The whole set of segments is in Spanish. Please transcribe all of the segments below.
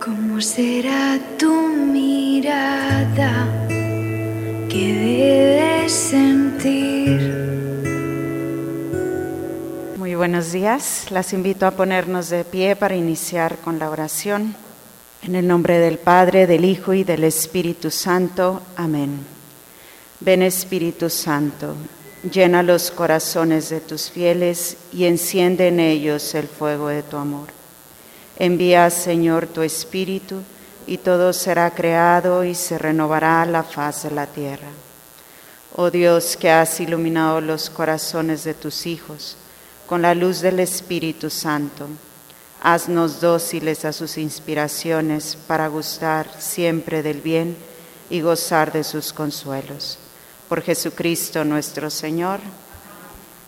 ¿Cómo será tu mirada que debes sentir? Muy buenos días. Las invito a ponernos de pie para iniciar con la oración. En el nombre del Padre, del Hijo y del Espíritu Santo. Amén. Ven Espíritu Santo, llena los corazones de tus fieles y enciende en ellos el fuego de tu amor. Envía, Señor, tu Espíritu y todo será creado y se renovará la faz de la tierra. Oh Dios, que has iluminado los corazones de tus hijos con la luz del Espíritu Santo, haznos dóciles a sus inspiraciones para gustar siempre del bien y gozar de sus consuelos. Por Jesucristo nuestro Señor.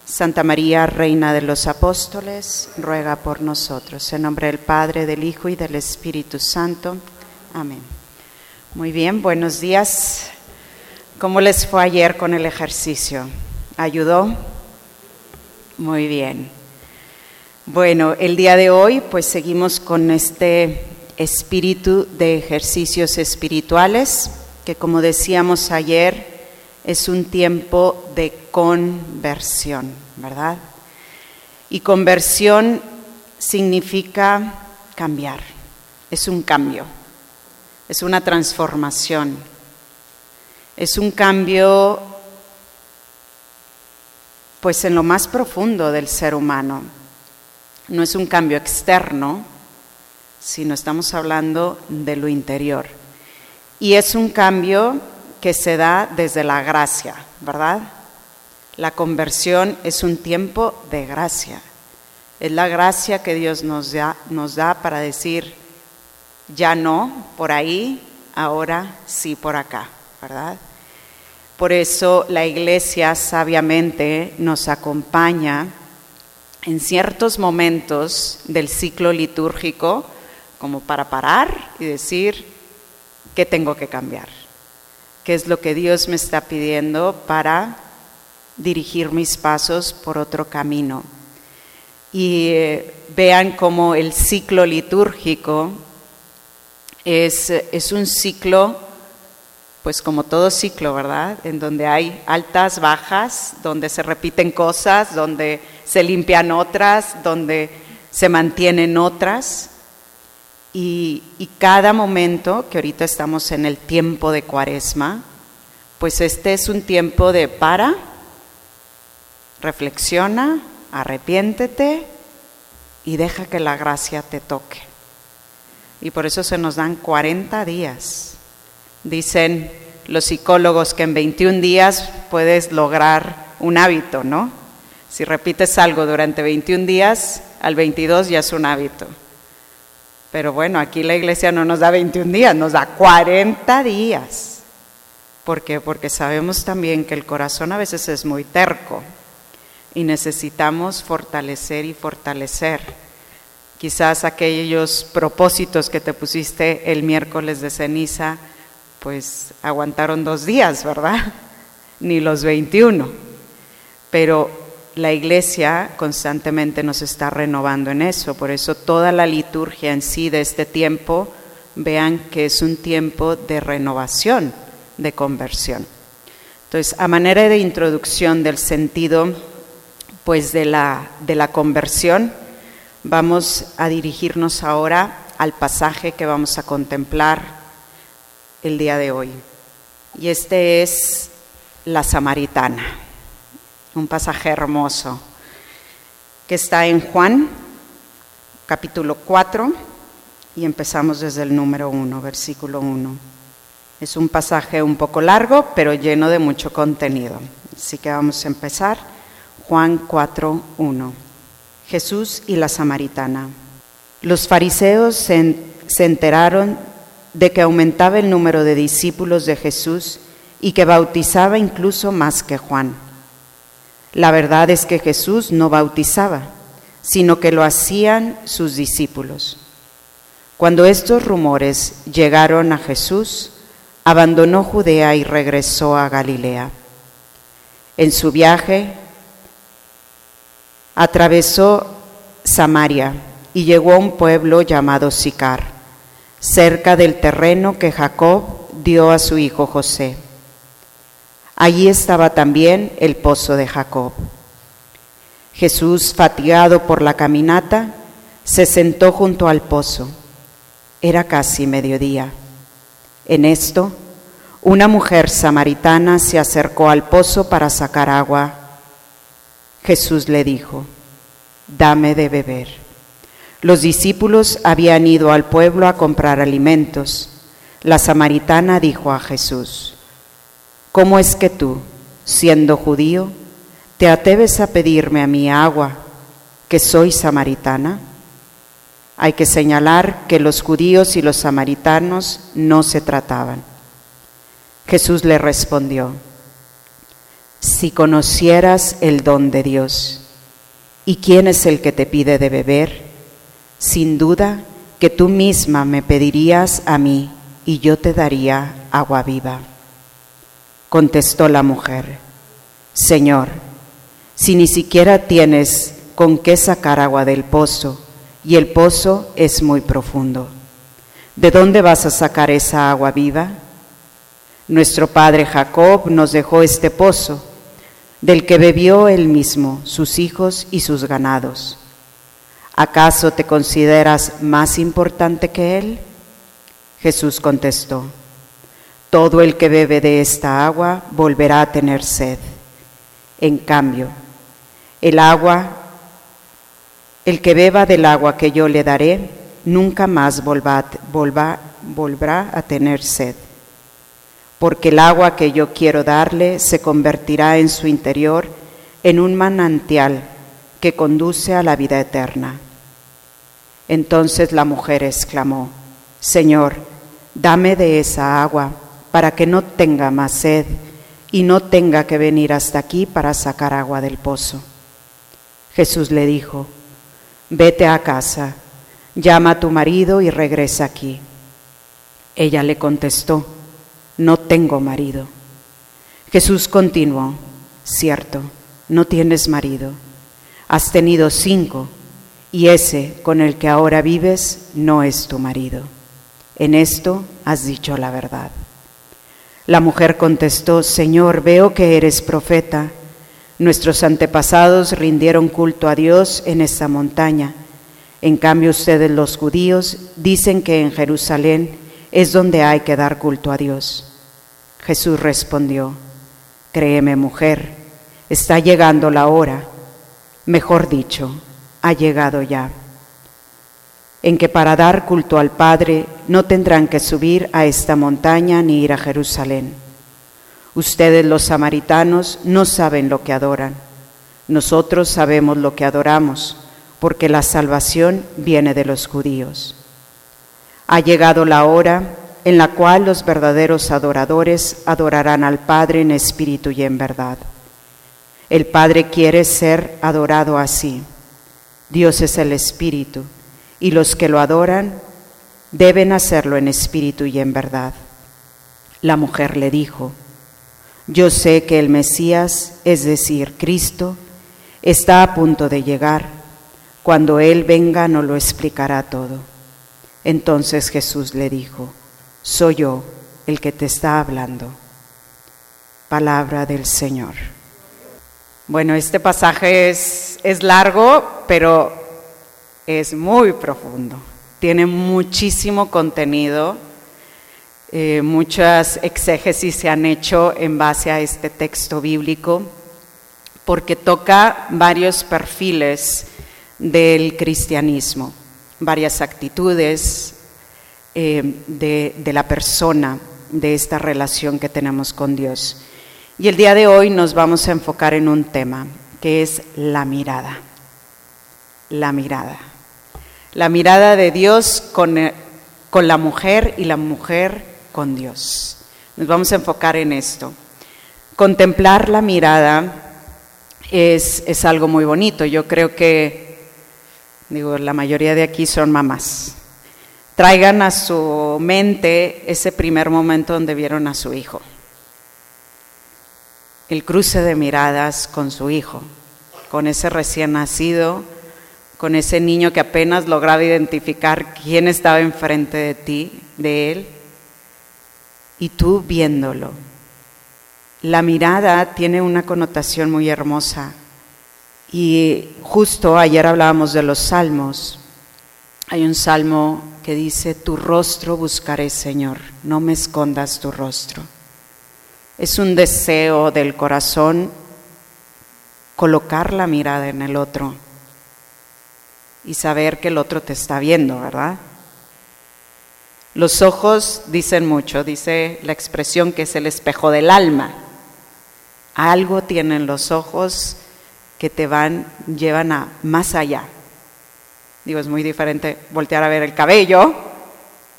Santa María, Reina de los Apóstoles, ruega por nosotros. En nombre del Padre, del Hijo y del Espíritu Santo. Amén. Muy bien, buenos días. ¿Cómo les fue ayer con el ejercicio? ¿Ayudó? Muy bien. Bueno, el día de hoy pues seguimos con este espíritu de ejercicios espirituales que como decíamos ayer, es un tiempo de conversión, ¿verdad? Y conversión significa cambiar, es un cambio, es una transformación, es un cambio pues en lo más profundo del ser humano. No es un cambio externo, sino estamos hablando de lo interior. Y es un cambio que se da desde la gracia, ¿verdad? La conversión es un tiempo de gracia. Es la gracia que Dios nos da, nos da para decir, ya no por ahí, ahora sí por acá, ¿verdad? Por eso la iglesia sabiamente nos acompaña en ciertos momentos del ciclo litúrgico como para parar y decir, ¿qué tengo que cambiar? Qué es lo que Dios me está pidiendo para dirigir mis pasos por otro camino. Y eh, vean cómo el ciclo litúrgico es, es un ciclo, pues como todo ciclo, ¿verdad? En donde hay altas, bajas, donde se repiten cosas, donde se limpian otras, donde se mantienen otras. Y, cada momento, que ahorita estamos en el tiempo de cuaresma, pues este es un tiempo de para, reflexiona, arrepiéntete y deja que la gracia te toque. Y por eso se nos dan 40 días. Dicen los psicólogos que en 21 días puedes lograr un hábito, ¿no? Si repites algo durante 21 días, al 22 ya es un hábito. Pero bueno, aquí la iglesia no nos da 21 días, nos da 40 días. ¿Por qué? Porque sabemos también que el corazón a veces es muy terco y necesitamos fortalecer y fortalecer. Quizás aquellos propósitos que te pusiste el miércoles de ceniza, pues aguantaron dos días, ¿verdad? Ni los 21. Pero la iglesia constantemente nos está renovando en eso, por eso toda la liturgia en sí de este tiempo, vean que es un tiempo de renovación, de conversión. Entonces, a manera de introducción del sentido pues de la, de la conversión, vamos a dirigirnos ahora al pasaje que vamos a contemplar el día de hoy. Y este es la samaritana un pasaje hermoso que está en Juan capítulo 4 y empezamos desde el número 1, versículo 1. Es un pasaje un poco largo, pero lleno de mucho contenido. Así que vamos a empezar. Juan 4, 1. Jesús y la samaritana. Los fariseos se, se enteraron de que aumentaba el número de discípulos de Jesús y que bautizaba incluso más que Juan. La verdad es que Jesús no bautizaba, sino que lo hacían sus discípulos. Cuando estos rumores llegaron a Jesús, abandonó Judea y regresó a Galilea. En su viaje atravesó Samaria y llegó a un pueblo llamado Sicar, cerca del terreno que Jacob dio a su hijo José. Allí estaba también el pozo de Jacob. Jesús, fatigado por la caminata, se sentó junto al pozo. Era casi mediodía. En esto, una mujer samaritana se acercó al pozo para sacar agua. Jesús le dijo, dame de beber. Los discípulos habían ido al pueblo a comprar alimentos. La samaritana dijo a Jesús, ¿cómo es que tú, siendo judío, te atreves a pedirme a mí agua, que soy samaritana? Hay que señalar que los judíos y los samaritanos no se trataban. Jesús le respondió, si conocieras el don de Dios, ¿y quién es el que te pide de beber? Sin duda que tú misma me pedirías a mí y yo te daría agua viva. Contestó la mujer, Señor, si ni siquiera tienes con qué sacar agua del pozo y el pozo es muy profundo, ¿de dónde vas a sacar esa agua viva? Nuestro padre Jacob nos dejó este pozo, del que bebió él mismo, sus hijos y sus ganados. ¿Acaso te consideras más importante que él? Jesús contestó, todo el que bebe de esta agua volverá a tener sed. En cambio, el agua, el que beba del agua que yo le daré, nunca más volverá a tener sed, porque el agua que yo quiero darle se convertirá en su interior en un manantial que conduce a la vida eterna. Entonces la mujer exclamó, Señor, dame de esa agua para que no tenga más sed y no tenga que venir hasta aquí para sacar agua del pozo. Jesús le dijo, vete a casa, llama a tu marido y regresa aquí. Ella le contestó, no tengo marido. Jesús continuó, cierto, no tienes marido, has tenido cinco y ese con el que ahora vives no es tu marido. En esto has dicho la verdad. La mujer contestó, Señor, veo que eres profeta. Nuestros antepasados rindieron culto a Dios en esta montaña. En cambio ustedes los judíos dicen que en Jerusalén es donde hay que dar culto a Dios. Jesús respondió, Créeme mujer, está llegando la hora, mejor dicho, ha llegado ya, en que para dar culto al Padre no tendrán que subir a esta montaña ni ir a Jerusalén. Ustedes los samaritanos no saben lo que adoran, nosotros sabemos lo que adoramos, porque la salvación viene de los judíos. Ha llegado la hora en la cual los verdaderos adoradores adorarán al Padre en espíritu y en verdad. El Padre quiere ser adorado así. Dios es el Espíritu, y los que lo adoran deben hacerlo en espíritu y en verdad. La mujer le dijo, yo sé que el Mesías, es decir, Cristo, está a punto de llegar. Cuando Él venga nos lo explicará todo. Entonces Jesús le dijo, soy yo el que te está hablando. Palabra del Señor. Bueno, este pasaje es, es largo, pero es muy profundo. Tiene muchísimo contenido. Eh, muchas exégesis se han hecho en base a este texto bíblico porque toca varios perfiles del cristianismo, varias actitudes eh, de, de la persona, de esta relación que tenemos con Dios. Y el día de hoy nos vamos a enfocar en un tema que es la mirada. La mirada. La mirada de Dios con, eh, con la mujer y la mujer con Dios. Nos vamos a enfocar en esto. Contemplar la mirada es, es algo muy bonito. Yo creo que, digo, la mayoría de aquí son mamás. Traigan a su mente ese primer momento donde vieron a su hijo el cruce de miradas con su hijo, con ese recién nacido, con ese niño que apenas lograba identificar quién estaba enfrente de ti, de él, y tú viéndolo. La mirada tiene una connotación muy hermosa. Y justo ayer hablábamos de los salmos. Hay un salmo que dice, tu rostro buscaré, Señor, no me escondas tu rostro. Es un deseo del corazón colocar la mirada en el otro y saber que el otro te está viendo, ¿verdad? Los ojos dicen mucho, dice la expresión que es el espejo del alma. Algo tienen los ojos que te van, llevan a más allá. Digo, es muy diferente voltear a ver el cabello,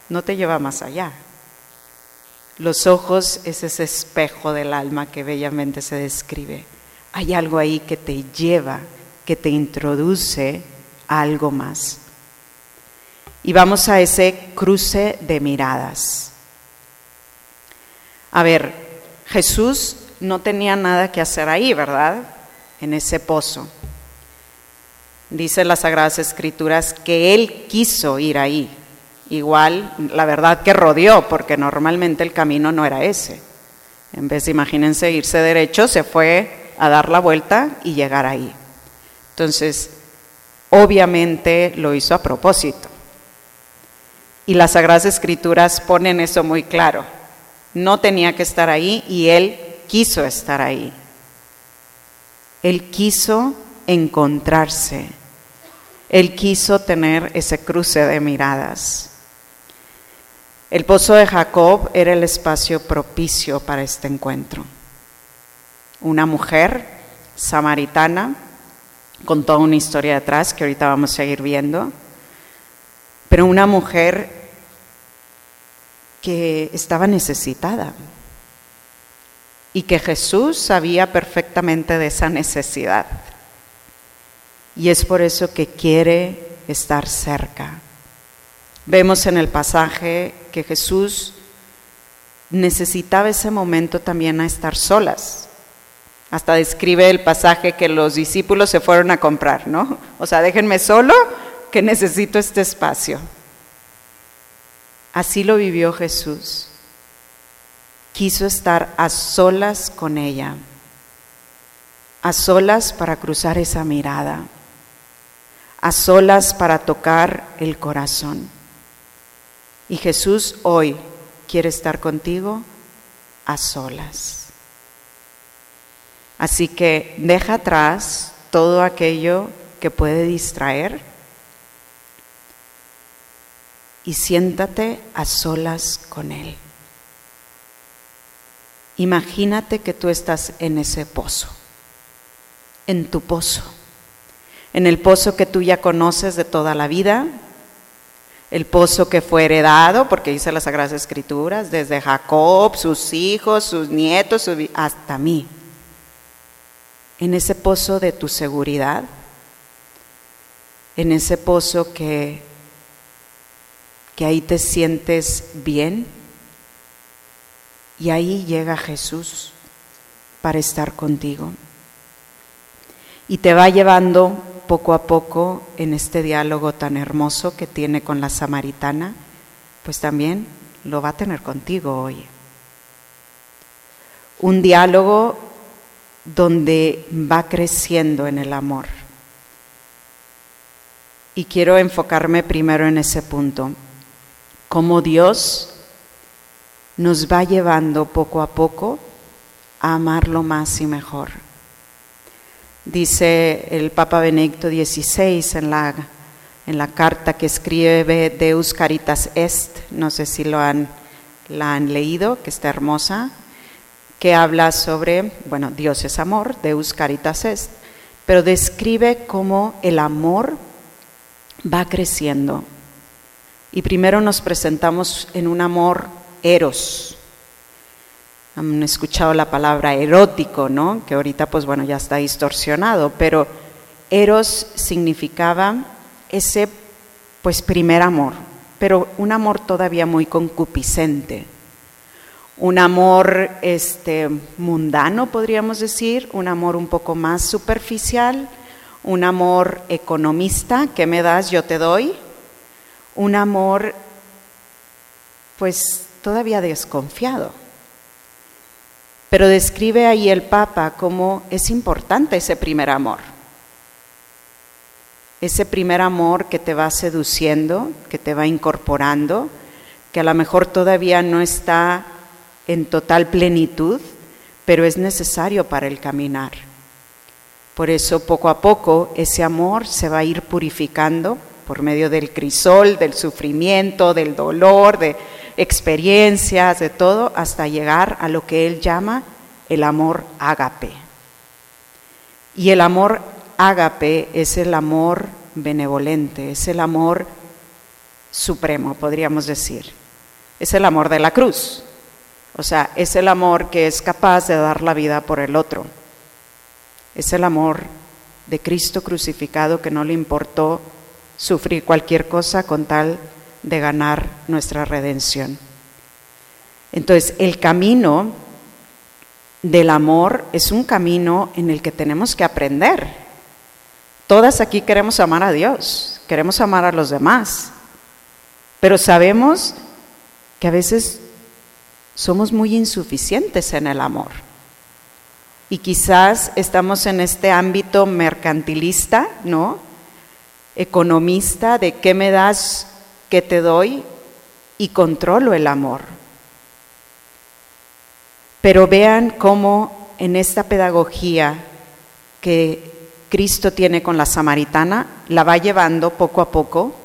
no te lleva más allá. Los ojos es ese espejo del alma que bellamente se describe. Hay algo ahí que te lleva, que te introduce algo más. Y vamos a ese cruce de miradas. A ver, Jesús no tenía nada que hacer ahí, ¿verdad? En ese pozo. Dice las Sagradas Escrituras que Él quiso ir ahí. Igual, la verdad que rodeó, porque normalmente el camino no era ese. En vez de, imagínense, irse derecho, se fue a dar la vuelta y llegar ahí. Entonces, obviamente lo hizo a propósito. Y las Sagradas Escrituras ponen eso muy claro. No tenía que estar ahí y él quiso estar ahí. Él quiso encontrarse. Él quiso tener ese cruce de miradas. El pozo de Jacob era el espacio propicio para este encuentro. Una mujer samaritana, con toda una historia detrás que ahorita vamos a seguir viendo, pero una mujer que estaba necesitada y que Jesús sabía perfectamente de esa necesidad. Y es por eso que quiere estar cerca. Vemos en el pasaje que Jesús necesitaba ese momento también a estar solas. Hasta describe el pasaje que los discípulos se fueron a comprar, ¿no? O sea, déjenme solo que necesito este espacio. Así lo vivió Jesús. Quiso estar a solas con ella, a solas para cruzar esa mirada, a solas para tocar el corazón. Y Jesús hoy quiere estar contigo a solas. Así que deja atrás todo aquello que puede distraer y siéntate a solas con Él. Imagínate que tú estás en ese pozo, en tu pozo, en el pozo que tú ya conoces de toda la vida, el pozo que fue heredado, porque dice las Sagradas Escrituras, desde Jacob, sus hijos, sus nietos, hasta mí. En ese pozo de tu seguridad, en ese pozo que, que ahí te sientes bien, y ahí llega Jesús para estar contigo. Y te va llevando poco a poco en este diálogo tan hermoso que tiene con la samaritana, pues también lo va a tener contigo hoy. Un diálogo donde va creciendo en el amor. Y quiero enfocarme primero en ese punto, cómo Dios nos va llevando poco a poco a amarlo más y mejor. Dice el Papa Benedicto XVI en la, en la carta que escribe Deus Caritas Est, no sé si lo han, la han leído, que está hermosa, que habla sobre, bueno, Dios es amor, Deus Caritas Est, pero describe cómo el amor va creciendo. Y primero nos presentamos en un amor eros. Han escuchado la palabra erótico, ¿no? Que ahorita pues bueno ya está distorsionado, pero eros significaba ese pues primer amor, pero un amor todavía muy concupiscente. Un amor este mundano, podríamos decir, un amor un poco más superficial, un amor economista, ¿qué me das? Yo te doy. Un amor, pues todavía desconfiado. Pero describe ahí el Papa cómo es importante ese primer amor. Ese primer amor que te va seduciendo, que te va incorporando, que a lo mejor todavía no está en total plenitud, pero es necesario para el caminar. Por eso poco a poco ese amor se va a ir purificando por medio del crisol, del sufrimiento, del dolor, de experiencias, de todo, hasta llegar a lo que él llama el amor ágape. Y el amor ágape es el amor benevolente, es el amor supremo, podríamos decir. Es el amor de la cruz. O sea, es el amor que es capaz de dar la vida por el otro. Es el amor de Cristo crucificado que no le importó sufrir cualquier cosa con tal de ganar nuestra redención. Entonces, el camino del amor es un camino en el que tenemos que aprender. Todas aquí queremos amar a Dios, queremos amar a los demás, pero sabemos que a veces somos muy insuficientes en el amor. Y quizás estamos en este ámbito mercantilista, ¿no? Economista, de qué me das, qué te doy, y controlo el amor. Pero vean cómo en esta pedagogía que Cristo tiene con la samaritana, la va llevando poco a poco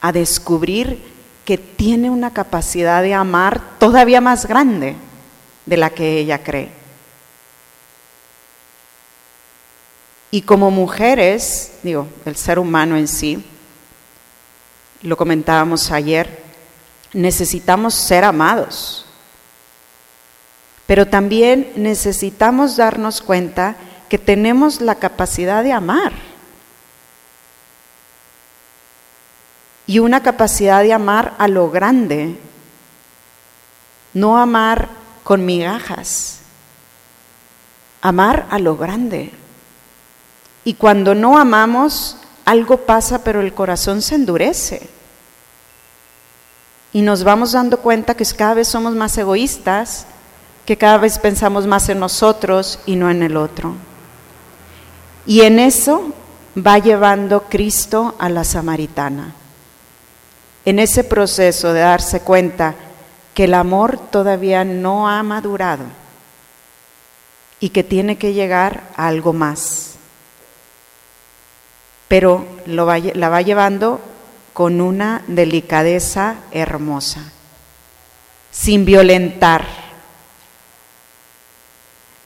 a descubrir que tiene una capacidad de amar todavía más grande de la que ella cree. Y como mujeres, digo, el ser humano en sí, lo comentábamos ayer, necesitamos ser amados, pero también necesitamos darnos cuenta que tenemos la capacidad de amar. Y una capacidad de amar a lo grande, no amar con migajas, amar a lo grande. Y cuando no amamos, algo pasa, pero el corazón se endurece. Y nos vamos dando cuenta que cada vez somos más egoístas, que cada vez pensamos más en nosotros y no en el otro. Y en eso va llevando Cristo a la samaritana en ese proceso de darse cuenta que el amor todavía no ha madurado y que tiene que llegar a algo más. Pero la va llevando con una delicadeza hermosa, sin violentar,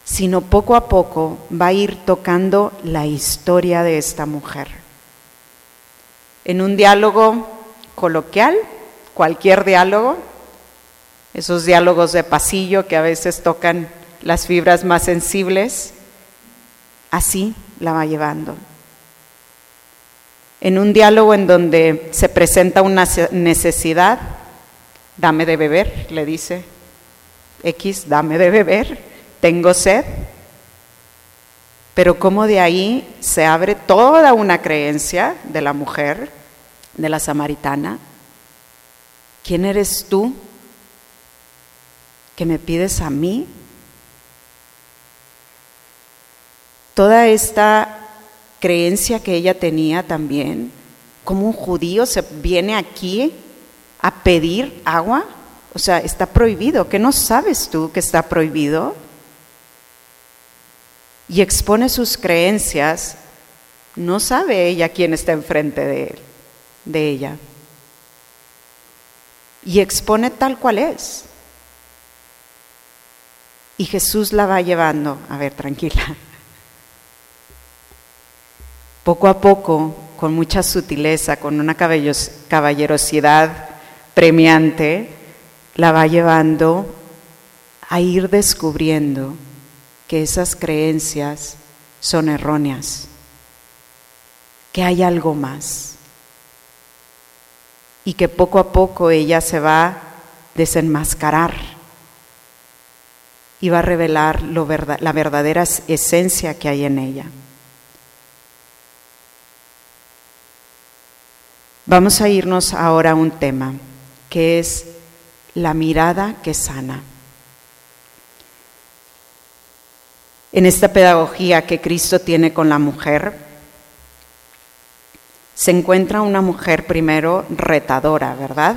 sino poco a poco va a ir tocando la historia de esta mujer. En un diálogo coloquial, cualquier diálogo, esos diálogos de pasillo que a veces tocan las fibras más sensibles, así la va llevando. En un diálogo en donde se presenta una necesidad, dame de beber, le dice X, dame de beber, tengo sed. Pero como de ahí se abre toda una creencia de la mujer de la samaritana, ¿quién eres tú que me pides a mí? Toda esta creencia que ella tenía también, como un judío se viene aquí a pedir agua, o sea, está prohibido, ¿qué no sabes tú que está prohibido? Y expone sus creencias, no sabe ella quién está enfrente de él de ella. Y expone tal cual es. Y Jesús la va llevando, a ver, tranquila. Poco a poco, con mucha sutileza, con una caballerosidad premiante, la va llevando a ir descubriendo que esas creencias son erróneas, que hay algo más y que poco a poco ella se va a desenmascarar y va a revelar la verdadera esencia que hay en ella. Vamos a irnos ahora a un tema que es la mirada que sana. En esta pedagogía que Cristo tiene con la mujer, se encuentra una mujer primero retadora, ¿verdad?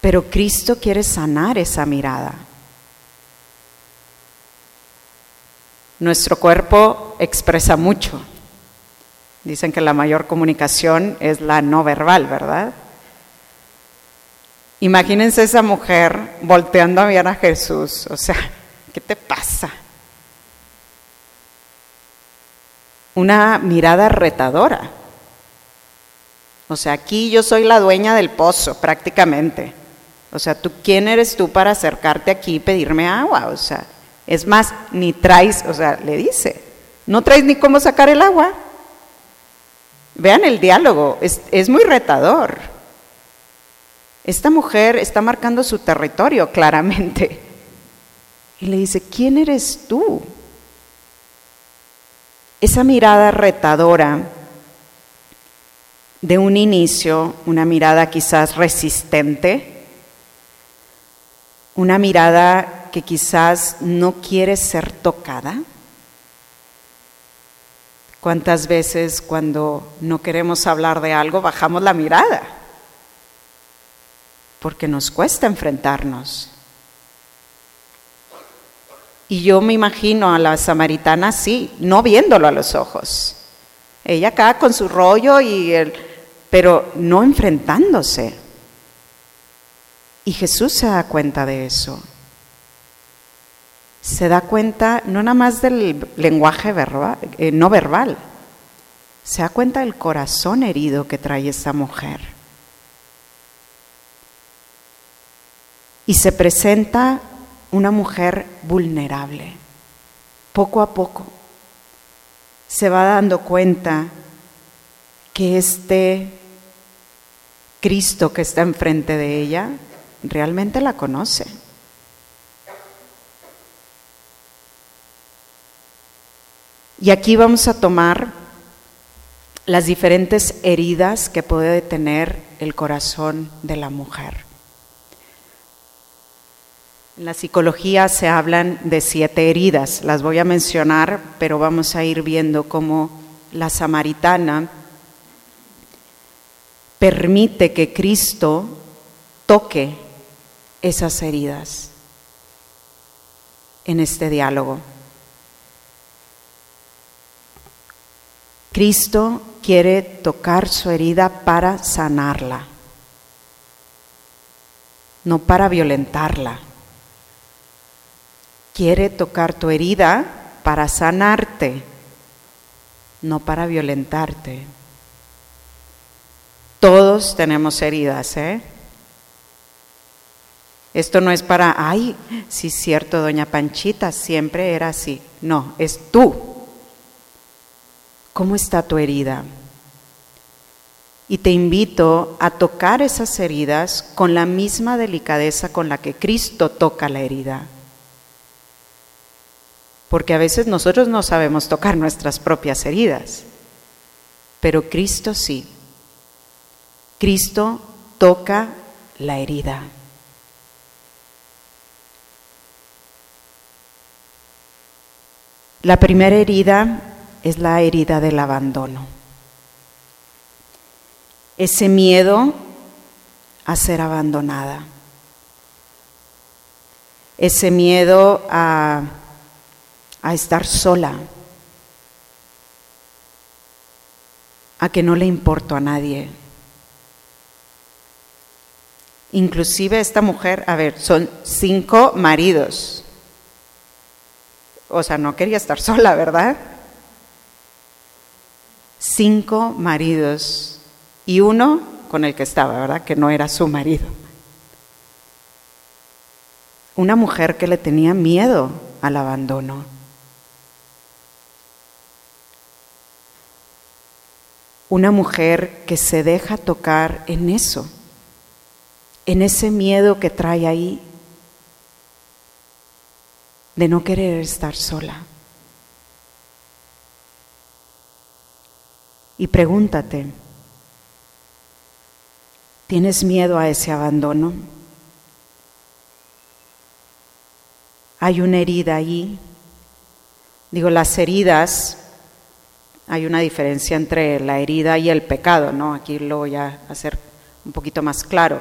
Pero Cristo quiere sanar esa mirada. Nuestro cuerpo expresa mucho. Dicen que la mayor comunicación es la no verbal, ¿verdad? Imagínense esa mujer volteando a ver a Jesús. O sea, ¿qué te pasa? Una mirada retadora. O sea, aquí yo soy la dueña del pozo, prácticamente. O sea, ¿tú quién eres tú para acercarte aquí y pedirme agua? O sea, es más, ni traes, o sea, le dice, no traes ni cómo sacar el agua. Vean el diálogo, es, es muy retador. Esta mujer está marcando su territorio claramente. Y le dice, ¿quién eres tú? Esa mirada retadora de un inicio, una mirada quizás resistente, una mirada que quizás no quiere ser tocada? ¿Cuántas veces cuando no queremos hablar de algo bajamos la mirada? Porque nos cuesta enfrentarnos. Y yo me imagino a la samaritana así, no viéndolo a los ojos. Ella acá con su rollo y el, pero no enfrentándose. Y Jesús se da cuenta de eso se da cuenta no nada más del lenguaje verbal, eh, no verbal, se da cuenta del corazón herido que trae esa mujer. Y se presenta una mujer vulnerable. Poco a poco se va dando cuenta que este Cristo que está enfrente de ella realmente la conoce Y aquí vamos a tomar las diferentes heridas que puede tener el corazón de la mujer. En la psicología se hablan de siete heridas, las voy a mencionar, pero vamos a ir viendo cómo la samaritana permite que Cristo toque esas heridas en este diálogo. Cristo quiere tocar su herida para sanarla, no para violentarla. Quiere tocar tu herida para sanarte, no para violentarte. Todos tenemos heridas, ¿eh? Esto no es para, ay, sí es cierto, doña Panchita siempre era así. No, es tú ¿Cómo está tu herida? Y te invito a tocar esas heridas con la misma delicadeza con la que Cristo toca la herida. Porque a veces nosotros no sabemos tocar nuestras propias heridas, pero Cristo sí. Cristo toca la herida. La primera herida es la herida del abandono. Ese miedo a ser abandonada. Ese miedo a, estar sola. A que no le importo a nadie. Inclusive esta mujer, a ver, son cinco maridos. O sea, no quería estar sola, ¿verdad? cinco maridos y uno con el que estaba, ¿verdad? Que no era su marido. Una mujer que le tenía miedo al abandono. Una mujer que se deja tocar en eso, en ese miedo que trae ahí de no querer estar sola. Y pregúntate, ¿Tienes miedo a ese abandono? Hay una herida ahí. Digo, las heridas, hay una diferencia entre la herida y el pecado, ¿no? Aquí lo voy a hacer un poquito más claro.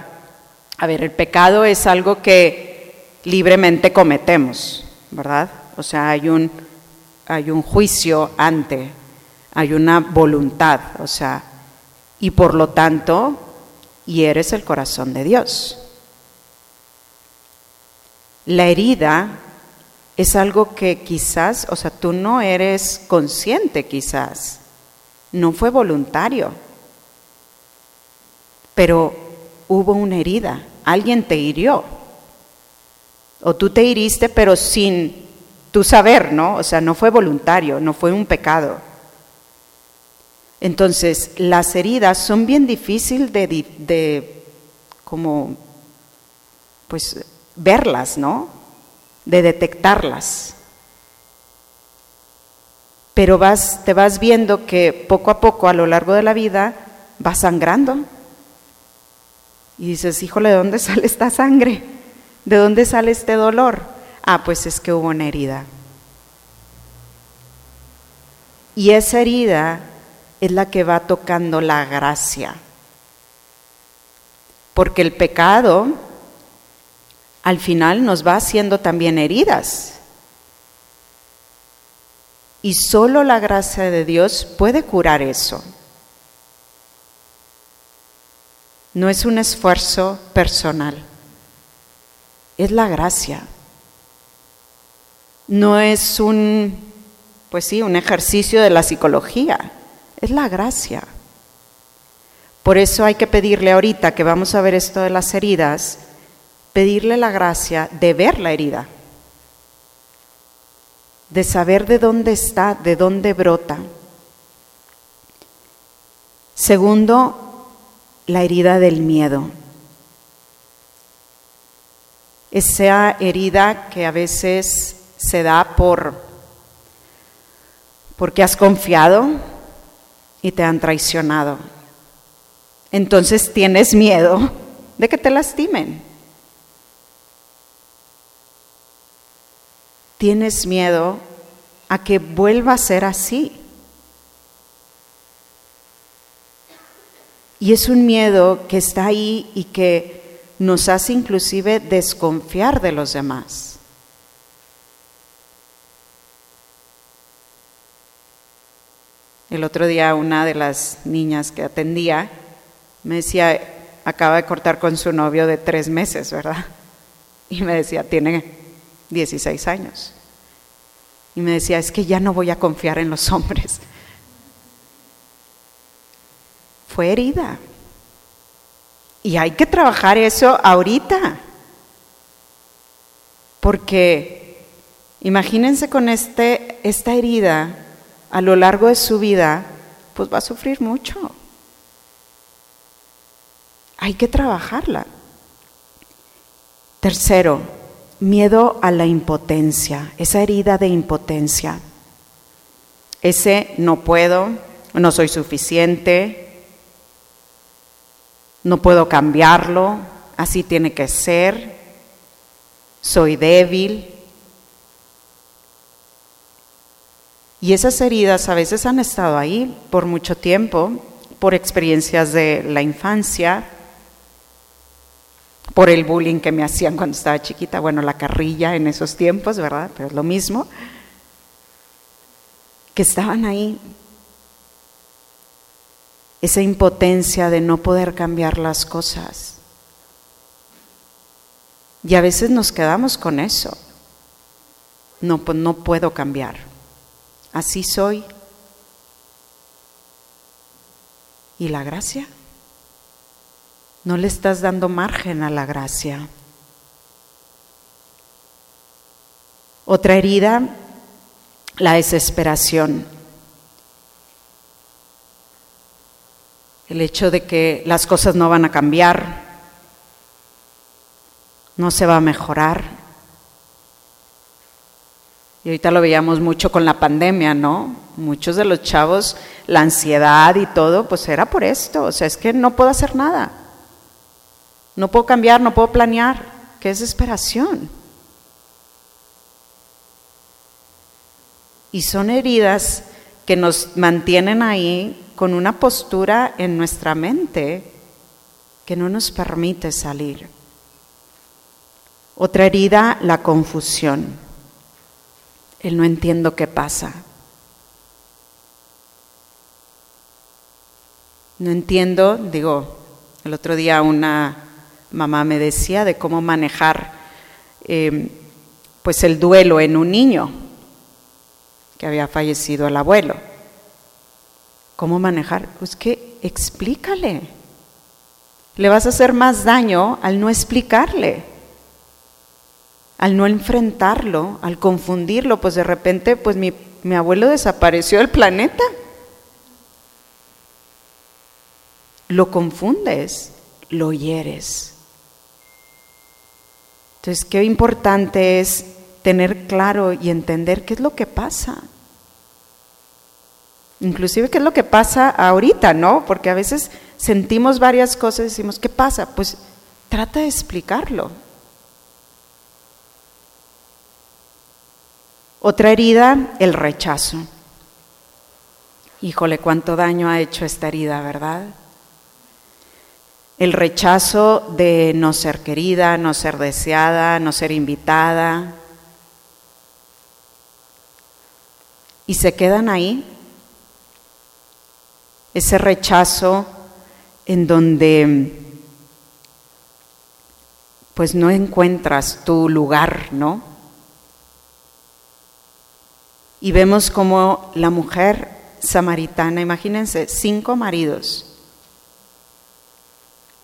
A ver, el pecado es algo que libremente cometemos, ¿verdad? O sea, hay un, hay un juicio ante, hay una voluntad, o sea, y por lo tanto, y eres el corazón de Dios. La herida es algo que quizás, o sea, tú no eres consciente quizás, no fue voluntario, pero hubo una herida, alguien te hirió, o tú te hiriste pero sin tu saber, ¿no? O sea, no fue voluntario, no fue un pecado. Entonces, las heridas son bien difíciles de, de como, pues, verlas, ¿no? De detectarlas. Pero vas, te vas viendo que poco a poco, a lo largo de la vida, vas sangrando. Y dices, híjole, ¿de dónde sale esta sangre? ¿De dónde sale este dolor? Ah, pues es que hubo una herida. Y esa herida es la que va tocando la gracia. Porque el pecado al final nos va haciendo también heridas. Y solo la gracia de Dios puede curar eso. No es un esfuerzo personal, es la gracia. No es un, pues sí, un ejercicio de la psicología es la gracia. Por eso hay que pedirle ahorita que vamos a ver esto de las heridas, pedirle la gracia de ver la herida, de saber de dónde está, de dónde brota. Segundo, la herida del miedo. Esa herida que a veces se da por porque has confiado, y te han traicionado. Entonces tienes miedo de que te lastimen. Tienes miedo a que vuelva a ser así. Y es un miedo que está ahí y que nos hace inclusive desconfiar de los demás. El otro día una de las niñas que atendía me decía, acaba de cortar con su novio de tres meses, ¿verdad? Y me decía, tiene 16 años. Y me decía, es que ya no voy a confiar en los hombres. Fue herida. Y hay que trabajar eso ahorita. Porque imagínense con este, esta herida a lo largo de su vida, pues va a sufrir mucho. Hay que trabajarla. Tercero, miedo a la impotencia, esa herida de impotencia. Ese no puedo, no soy suficiente, no puedo cambiarlo, así tiene que ser, soy débil, Y esas heridas a veces han estado ahí por mucho tiempo, por experiencias de la infancia, por el bullying que me hacían cuando estaba chiquita, bueno, la carrilla en esos tiempos, ¿verdad? Pero es lo mismo, que estaban ahí. Esa impotencia de no poder cambiar las cosas. Y a veces nos quedamos con eso. No, pues no puedo cambiar así soy. ¿Y la gracia? No le estás dando margen a la gracia. Otra herida, la desesperación. El hecho de que las cosas no van a cambiar, no se va a mejorar, y ahorita lo veíamos mucho con la pandemia, ¿no? Muchos de los chavos, la ansiedad y todo, pues era por esto, o sea, es que no puedo hacer nada. No puedo cambiar, no puedo planear. Qué desesperación. Y son heridas que nos mantienen ahí con una postura en nuestra mente que no nos permite salir. Otra herida, la confusión. El no entiendo qué pasa. No entiendo, digo, el otro día una mamá me decía de cómo manejar eh, pues el duelo en un niño que había fallecido el abuelo. ¿Cómo manejar? Pues que explícale. Le vas a hacer más daño al no explicarle, al no enfrentarlo, al confundirlo, pues de repente, pues mi, mi abuelo desapareció del planeta. Lo confundes, lo hieres. Entonces, qué importante es tener claro y entender qué es lo que pasa. Inclusive qué es lo que pasa ahorita, ¿no? Porque a veces sentimos varias cosas y decimos, ¿qué pasa? Pues trata de explicarlo. Otra herida, el rechazo. Híjole, cuánto daño ha hecho esta herida, ¿verdad? El rechazo de no ser querida, no ser deseada, no ser invitada. Y se quedan ahí ese rechazo en donde pues no encuentras tu lugar, ¿no? Y vemos como la mujer samaritana, imagínense, cinco maridos.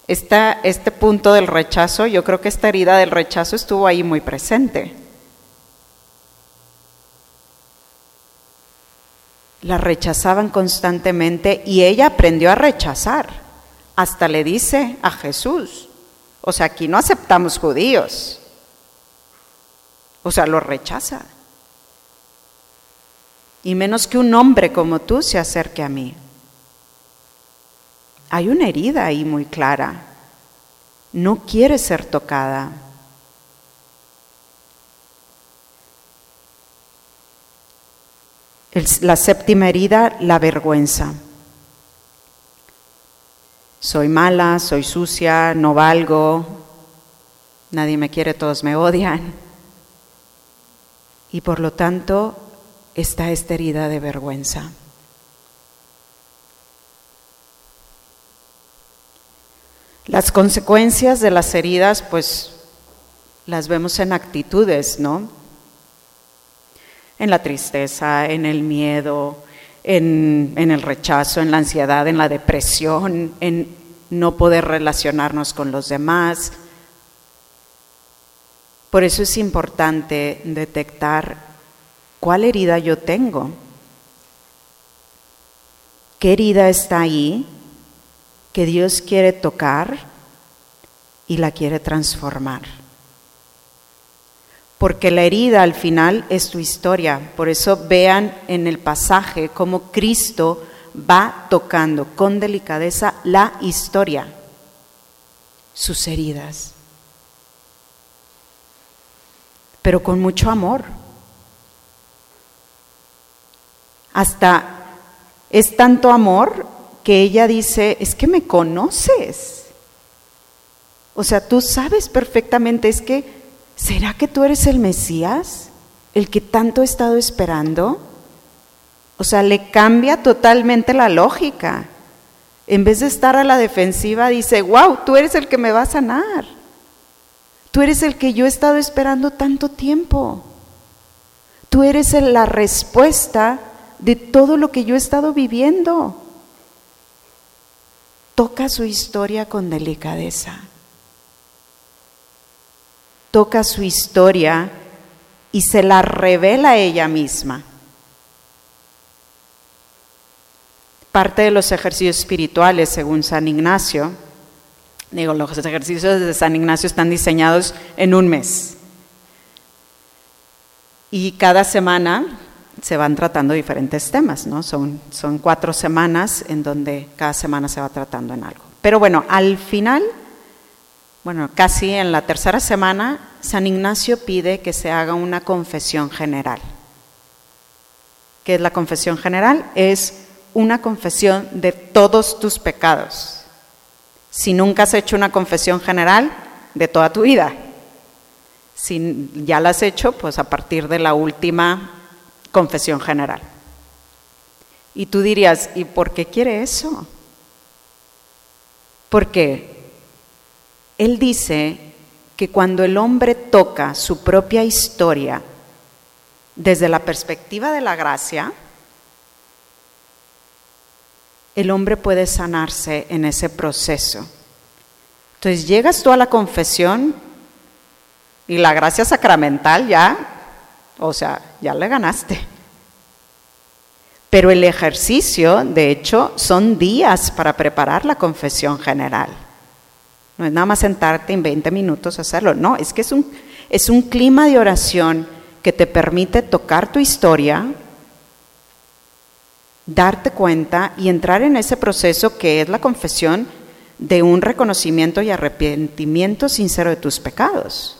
este punto del rechazo, yo creo que esta herida del rechazo estuvo ahí muy presente. La rechazaban constantemente y ella aprendió a rechazar. Hasta le dice a Jesús, o sea, aquí no aceptamos judíos. O sea, lo rechaza. Y menos que un hombre como tú se acerque a mí. Hay una herida ahí muy clara. No quiere ser tocada. La séptima herida, la vergüenza. Soy mala, soy sucia, no valgo, nadie me quiere, todos me odian. Y por lo tanto está esta herida de vergüenza. Las consecuencias de las heridas, pues las vemos en actitudes, ¿no? En la tristeza, en el miedo, en, el rechazo, en la ansiedad, en la depresión, en no poder relacionarnos con los demás. Por eso es importante detectar cuál herida yo tengo, qué herida está ahí que Dios quiere tocar y la quiere transformar porque la herida al final es tu historia. Por eso vean en el pasaje cómo Cristo va tocando con delicadeza la historia, sus heridas, pero con mucho amor. Hasta es tanto amor que ella dice, es que me conoces. O sea, tú sabes perfectamente, es que ¿será que tú eres el Mesías? ¿El que tanto he estado esperando? O sea, le cambia totalmente la lógica. En vez de estar a la defensiva, dice, wow, tú eres el que me va a sanar. Tú eres el que yo he estado esperando tanto tiempo. Tú eres la respuesta de todo lo que yo he estado viviendo. Toca su historia con delicadeza toca su historia y se la revela ella misma. Parte de los ejercicios espirituales, según San Ignacio, digo, los ejercicios de San Ignacio están diseñados en un mes. Y cada semana se van tratando diferentes temas, ¿no? Son, son cuatro semanas en donde cada semana se va tratando en algo. Pero bueno, al final bueno, casi en la tercera semana, San Ignacio pide que se haga una confesión general. ¿Qué es la confesión general? Es una confesión de todos tus pecados. Si nunca has hecho una confesión general, de toda tu vida. Si ya la has hecho, pues a partir de la última confesión general. Y tú dirías, ¿y por qué quiere eso? Porque él dice que cuando el hombre toca su propia historia desde la perspectiva de la gracia, el hombre puede sanarse en ese proceso. Entonces llegas tú a la confesión y la gracia sacramental ya, o sea, ya le ganaste. Pero el ejercicio, de hecho, son días para preparar la confesión general. No es nada más sentarte en 20 minutos a hacerlo. No, es que es un, es un clima de oración que te permite tocar tu historia, darte cuenta y entrar en ese proceso que es la confesión de un reconocimiento y arrepentimiento sincero de tus pecados.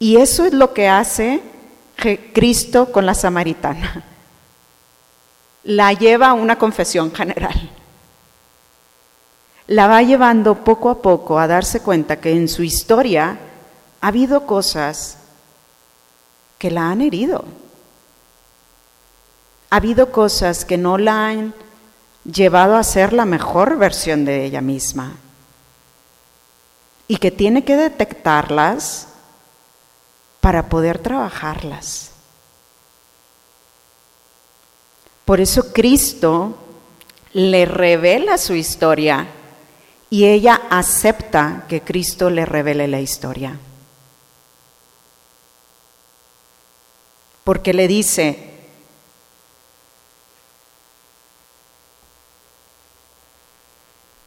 Y eso es lo que hace Cristo con la samaritana. La lleva a una confesión general. La va llevando poco a poco a darse cuenta que en su historia ha habido cosas que la han herido ha habido cosas que no la han llevado a ser la mejor versión de ella misma y que tiene que detectarlas para poder trabajarlas. Por eso Cristo le revela su historia y ella acepta que Cristo le revele la historia. Porque le dice,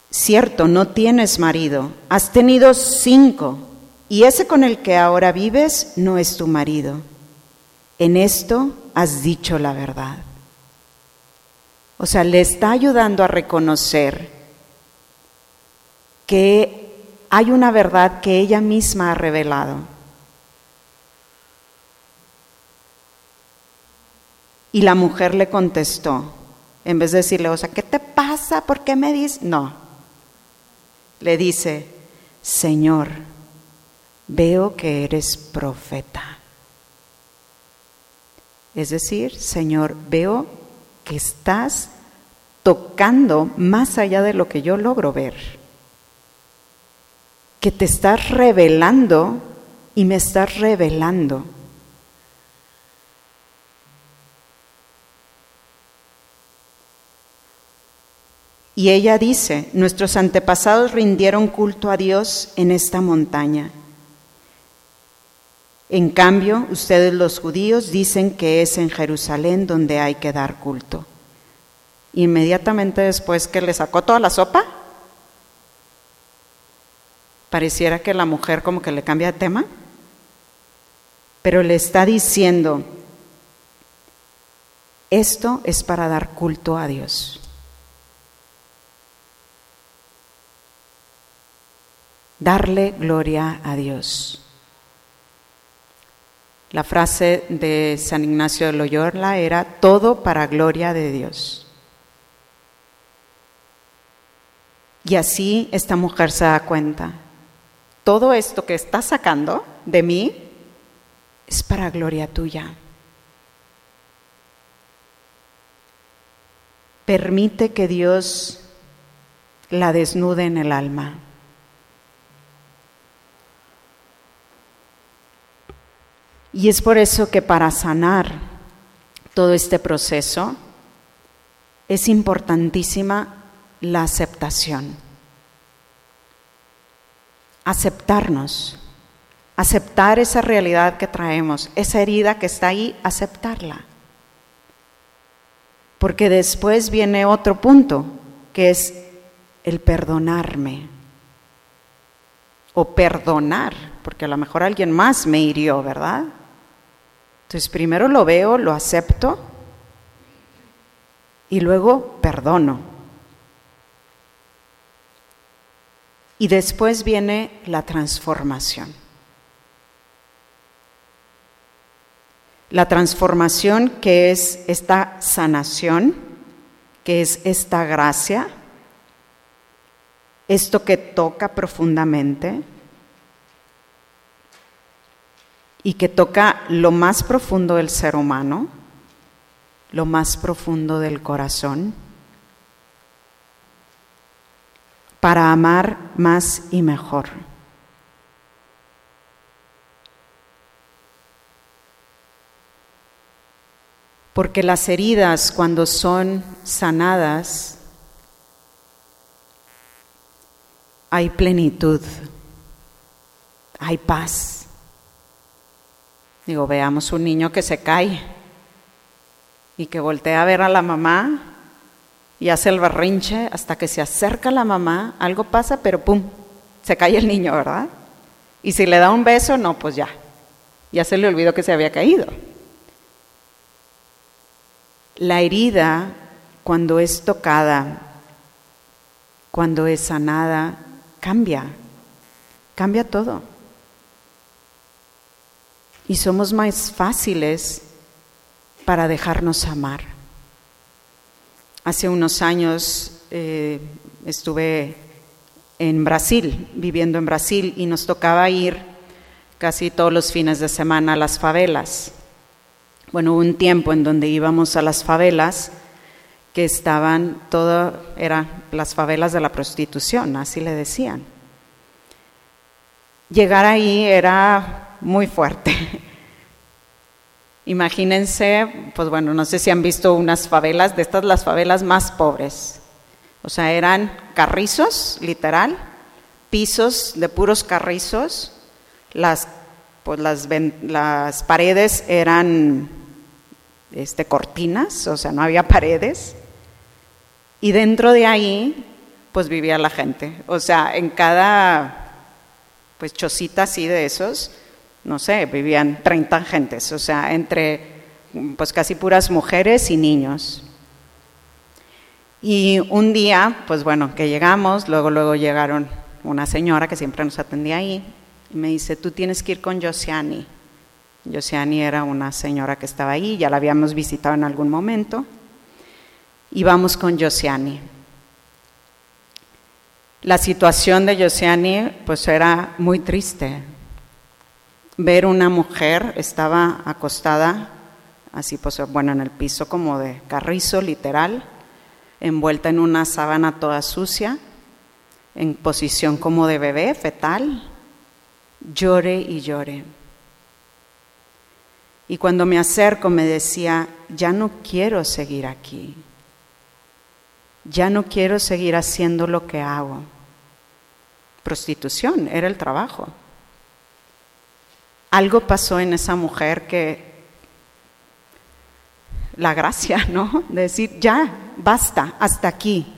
Cierto, no tienes marido, has tenido cinco, y ese con el que ahora vives no es tu marido. En esto has dicho la verdad. O sea, le está ayudando a reconocer que hay una verdad que ella misma ha revelado. Y la mujer le contestó, en vez de decirle, o sea, ¿qué te pasa? ¿Por qué me dices? No, le dice, Señor, veo que eres profeta. Es decir, Señor, veo que estás tocando más allá de lo que yo logro ver, que te estás revelando y me estás revelando Y ella dice, nuestros antepasados rindieron culto a Dios en esta montaña. En cambio, ustedes los judíos dicen que es en Jerusalén donde hay que dar culto. Inmediatamente después que le sacó toda la sopa, pareciera que la mujer como que le cambia de tema, pero le está diciendo, esto es para dar culto a Dios. darle gloria a Dios. La frase de San Ignacio de Loyola era todo para gloria de Dios. Y así esta mujer se da cuenta, todo esto que está sacando de mí es para gloria tuya. Permite que Dios la desnude en el alma. Y es por eso que para sanar todo este proceso es importantísima la aceptación. Aceptarnos, aceptar esa realidad que traemos, esa herida que está ahí, aceptarla. Porque después viene otro punto, que es el perdonarme. O perdonar, porque a lo mejor alguien más me hirió, ¿verdad? Entonces primero lo veo, lo acepto y luego perdono. Y después viene la transformación. La transformación que es esta sanación, que es esta gracia, esto que toca profundamente y que toca lo más profundo del ser humano, lo más profundo del corazón, para amar más y mejor. Porque las heridas cuando son sanadas, hay plenitud, hay paz. Digo, veamos un niño que se cae y que voltea a ver a la mamá y hace el berrinche hasta que se acerca la mamá, algo pasa, pero ¡pum! Se cae el niño, ¿verdad? Y si le da un beso, no, pues ya, ya se le olvidó que se había caído. La herida, cuando es tocada, cuando es sanada, cambia, cambia todo. Y somos más fáciles para dejarnos amar. Hace unos años eh, estuve en Brasil, viviendo en Brasil, y nos tocaba ir casi todos los fines de semana a las favelas. Bueno, hubo un tiempo en donde íbamos a las favelas que estaban, todo eran las favelas de la prostitución, así le decían. Llegar ahí era muy fuerte. Imagínense, pues bueno, no sé si han visto unas favelas, de estas las favelas más pobres. O sea, eran carrizos, literal, pisos de puros carrizos, las, pues las, las paredes eran este, cortinas, o sea, no había paredes. Y dentro de ahí, pues vivía la gente. O sea, en cada, pues chocita así de esos, no sé, vivían 30 gentes, o sea, entre, pues casi puras mujeres y niños. Y un día, pues bueno, que llegamos, luego, luego llegaron una señora que siempre nos atendía ahí, y me dice, tú tienes que ir con Josiani. Josiani era una señora que estaba ahí, ya la habíamos visitado en algún momento. Y vamos con Josiani. La situación de Josiani pues era muy triste. Ver una mujer, estaba acostada, así pues bueno, en el piso como de carrizo literal, envuelta en una sábana toda sucia, en posición como de bebé, fetal, llore y llore. Y cuando me acerco me decía, ya no quiero seguir aquí, ya no quiero seguir haciendo lo que hago. Prostitución era el trabajo. Algo pasó en esa mujer que la gracia, ¿no? De decir, ya, basta, hasta aquí,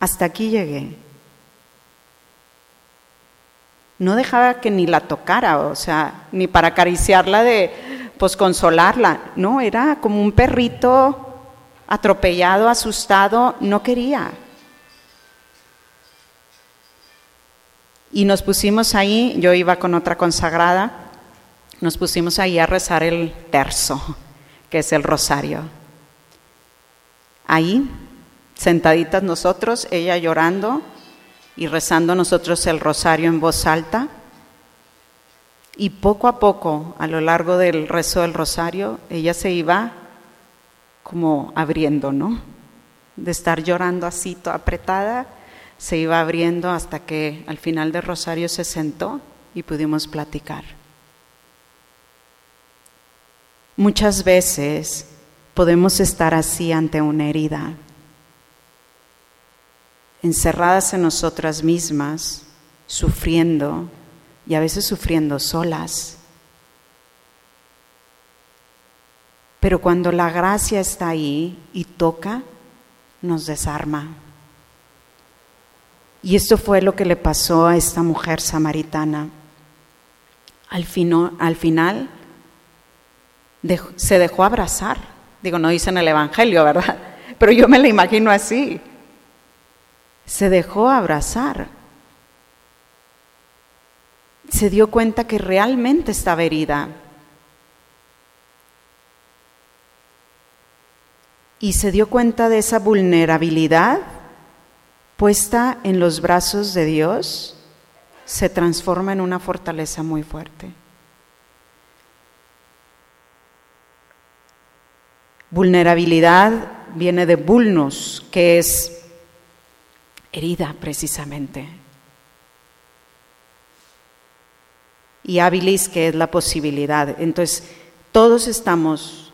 hasta aquí llegué. No dejaba que ni la tocara, o sea, ni para acariciarla de, pues consolarla. No, era como un perrito atropellado, asustado, no quería. Y nos pusimos ahí, yo iba con otra consagrada, nos pusimos ahí a rezar el terzo, que es el rosario. Ahí, sentaditas nosotros, ella llorando y rezando nosotros el rosario en voz alta. Y poco a poco, a lo largo del rezo del rosario, ella se iba como abriendo, ¿no? De estar llorando así, apretada, se iba abriendo hasta que al final del rosario se sentó y pudimos platicar. Muchas veces podemos estar así ante una herida, encerradas en nosotras mismas, sufriendo, y a veces sufriendo solas. Pero cuando la gracia está ahí y toca, nos desarma. Y esto fue lo que le pasó a esta mujer samaritana. Al, al final se dejó abrazar. Digo, no dice en el Evangelio, ¿verdad? Pero yo me la imagino así. Se dejó abrazar se dio cuenta que realmente estaba herida. Y se dio cuenta de esa vulnerabilidad puesta en los brazos de Dios, se transforma en una fortaleza muy fuerte. Vulnerabilidad viene de vulnus, que es herida precisamente. Y habilis, que es la posibilidad. Entonces, todos estamos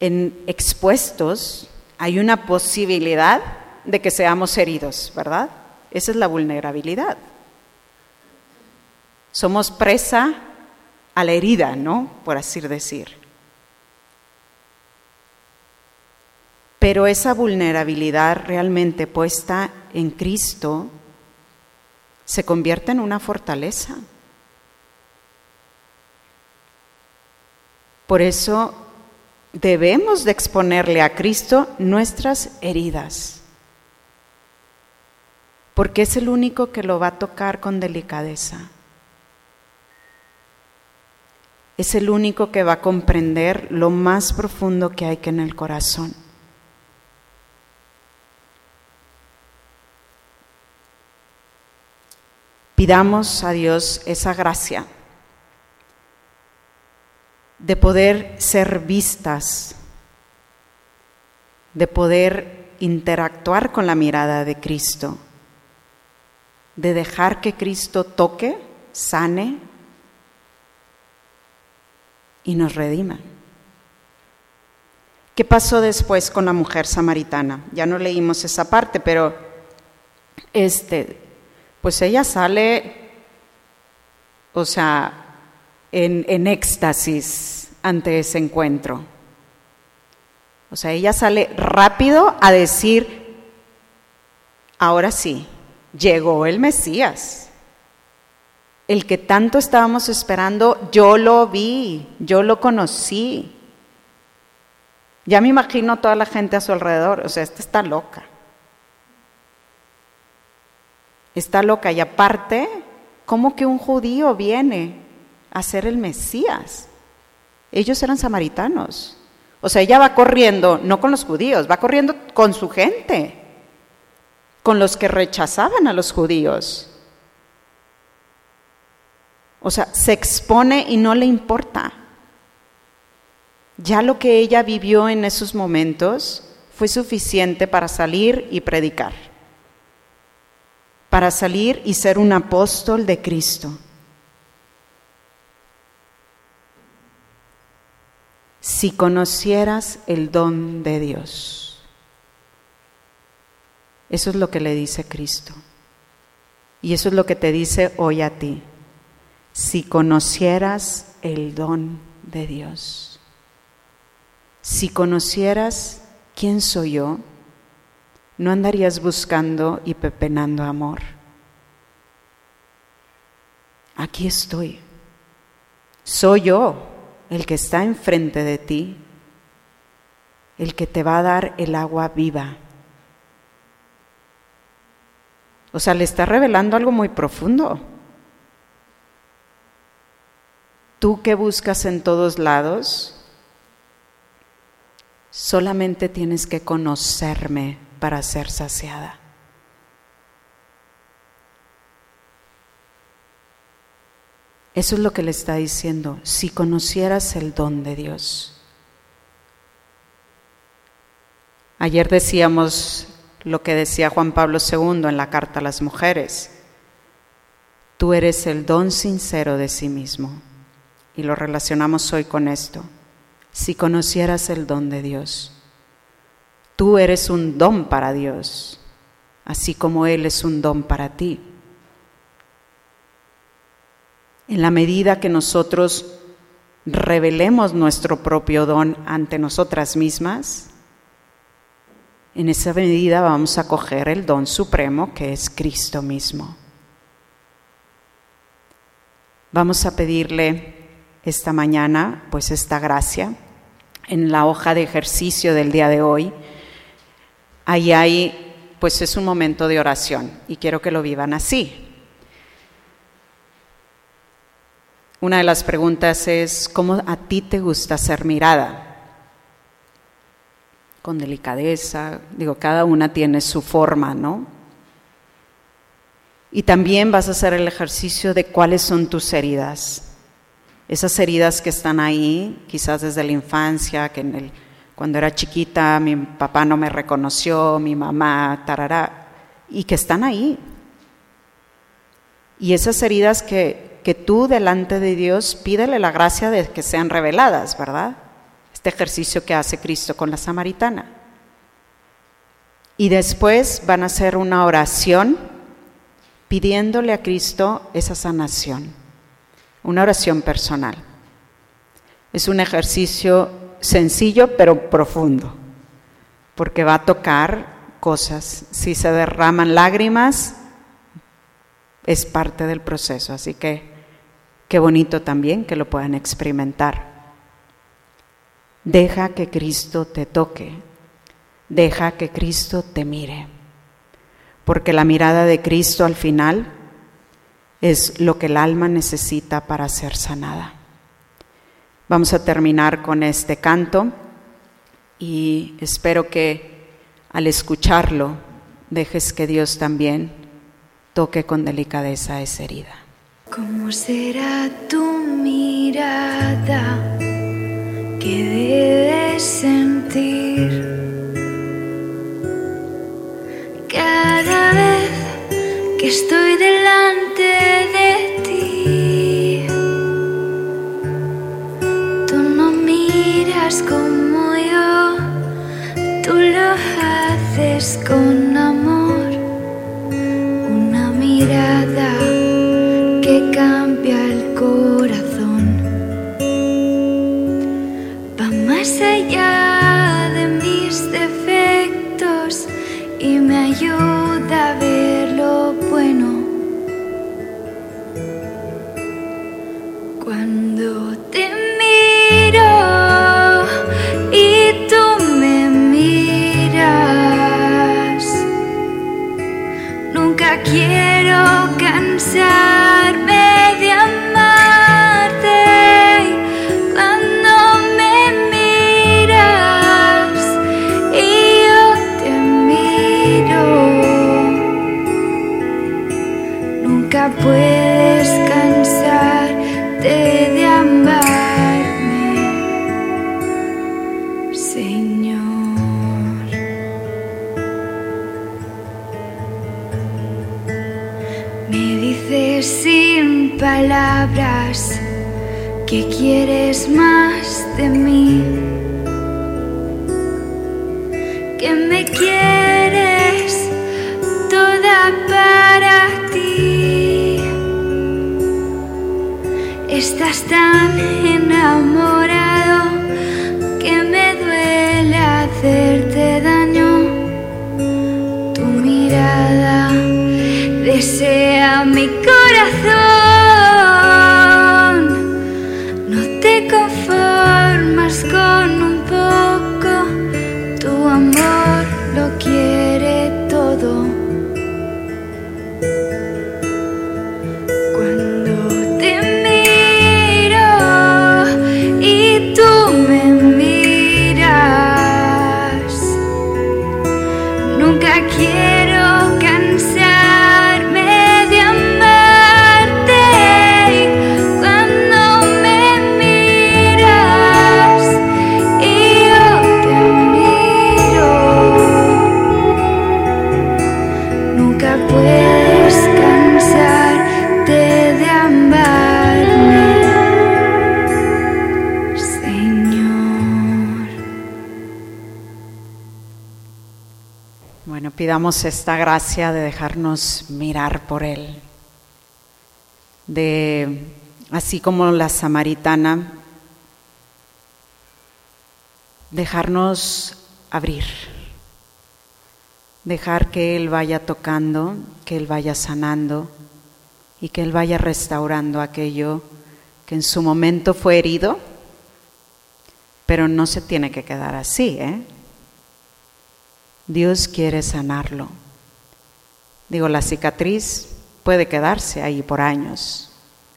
expuestos, hay una posibilidad de que seamos heridos, ¿verdad? Esa es la vulnerabilidad. Somos presa a la herida, ¿no? Por así decir. Pero esa vulnerabilidad realmente puesta en Cristo se convierte en una fortaleza. Por eso debemos de exponerle a Cristo nuestras heridas, porque es el único que lo va a tocar con delicadeza. Es el único que va a comprender lo más profundo que hay que en el corazón. Pidamos a Dios esa gracia de poder ser vistas, de poder interactuar con la mirada de Cristo, de dejar que Cristo toque, sane y nos redima. ¿Qué pasó después con la mujer samaritana? Ya no leímos esa parte, pero este pues ella sale, o sea, en, éxtasis ante ese encuentro. O sea, ella sale rápido a decir, ahora sí, llegó el Mesías. El que tanto estábamos esperando, yo lo vi, yo lo conocí. Ya me imagino toda la gente a su alrededor, o sea, esta está loca. Está loca y aparte, ¿cómo que un judío viene a ser el Mesías? Ellos eran samaritanos. O sea, ella va corriendo, no con los judíos, va corriendo con su gente, con los que rechazaban a los judíos. O sea, se expone y no le importa. Ya lo que ella vivió en esos momentos fue suficiente para salir y predicar para salir y ser un apóstol de Cristo. Si conocieras el don de Dios. Eso es lo que le dice Cristo. Y eso es lo que te dice hoy a ti. Si conocieras el don de Dios. Si conocieras quién soy yo, no andarías buscando y pepenando amor. Aquí estoy. Soy yo el que está enfrente de ti, el que te va a dar el agua viva. O sea, le está revelando algo muy profundo. Tú que buscas en todos lados, solamente tienes que conocerme para ser saciada. Eso es lo que le está diciendo, si conocieras el don de Dios. Ayer decíamos lo que decía Juan Pablo II en la carta a las mujeres. Tú eres el don sincero de sí mismo. Y lo relacionamos hoy con esto. Si conocieras el don de Dios. Tú eres un don para Dios, así como Él es un don para ti. En la medida que nosotros revelemos nuestro propio don ante nosotras mismas, en esa medida vamos a coger el don supremo que es Cristo mismo. Vamos a pedirle esta mañana pues esta gracia en la hoja de ejercicio del día de hoy ahí hay, pues es un momento de oración y quiero que lo vivan así. una de las preguntas es, ¿cómo a ti te gusta ser mirada? Con delicadeza, digo, cada una tiene su forma, ¿no? Y también vas a hacer el ejercicio de cuáles son tus heridas. Esas heridas que están ahí, quizás desde la infancia, que en el, cuando era chiquita mi papá no me reconoció, mi mamá, tarará, y que están ahí. Y esas heridas que, que tú delante de Dios pídele la gracia de que sean reveladas, ¿verdad? Este ejercicio que hace Cristo con la samaritana. Y después van a hacer una oración pidiéndole a Cristo esa sanación, una oración personal. Es un ejercicio sencillo pero profundo, porque va a tocar cosas. Si se derraman lágrimas, es parte del proceso, así que qué bonito también que lo puedan experimentar. Deja que Cristo te toque, deja que Cristo te mire porque la mirada de Cristo al final es lo que el alma necesita para ser sanada. Vamos a terminar con este canto y espero que al escucharlo dejes que Dios también toque con delicadeza esa herida. ¿Cómo será tu mirada que debes sentir? Cada vez que estoy delante de como yo, tú lo haces con amor, una mirada que cambia el corazón, va más allá Señor. Me dices sin palabras que quieres más de mí, que me quieres toda para ti. Estás tan enamorado Esta gracia de dejarnos mirar por Él, de, así como la samaritana, dejarnos abrir, dejar que Él vaya tocando, que Él vaya sanando y que Él vaya restaurando aquello que en su momento fue herido, pero no se tiene que quedar así, ¿eh? Dios quiere sanarlo. Digo, la cicatriz puede quedarse ahí por años,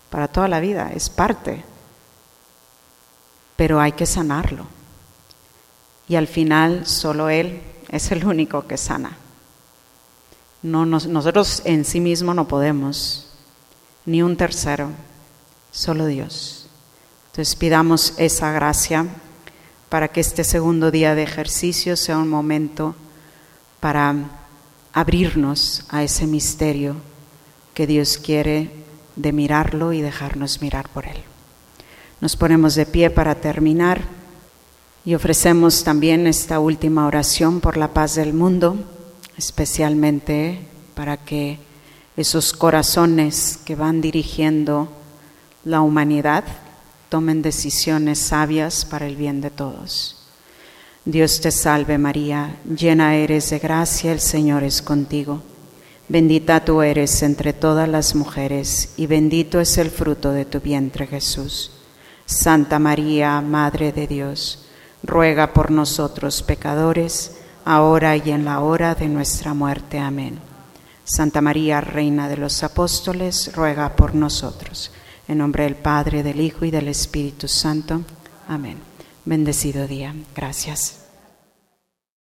para toda la vida, es parte, pero hay que sanarlo. Y al final solo Él es el único que sana. No, nosotros en sí mismos no podemos, ni un tercero, solo Dios. Entonces pidamos esa gracia para que este segundo día de ejercicio sea un momento para abrirnos a ese misterio que Dios quiere de mirarlo y dejarnos mirar por Él. Nos ponemos de pie para terminar y ofrecemos también esta última oración por la paz del mundo, especialmente para que esos corazones que van dirigiendo la humanidad tomen decisiones sabias para el bien de todos. Dios te salve María, llena eres de gracia, el Señor es contigo. Bendita tú eres entre todas las mujeres y bendito es el fruto de tu vientre Jesús. Santa María, Madre de Dios, ruega por nosotros pecadores, ahora y en la hora de nuestra muerte. Amén. Santa María, Reina de los Apóstoles, ruega por nosotros. En nombre del Padre, del Hijo y del Espíritu Santo. Amén. Bendecido día. Gracias.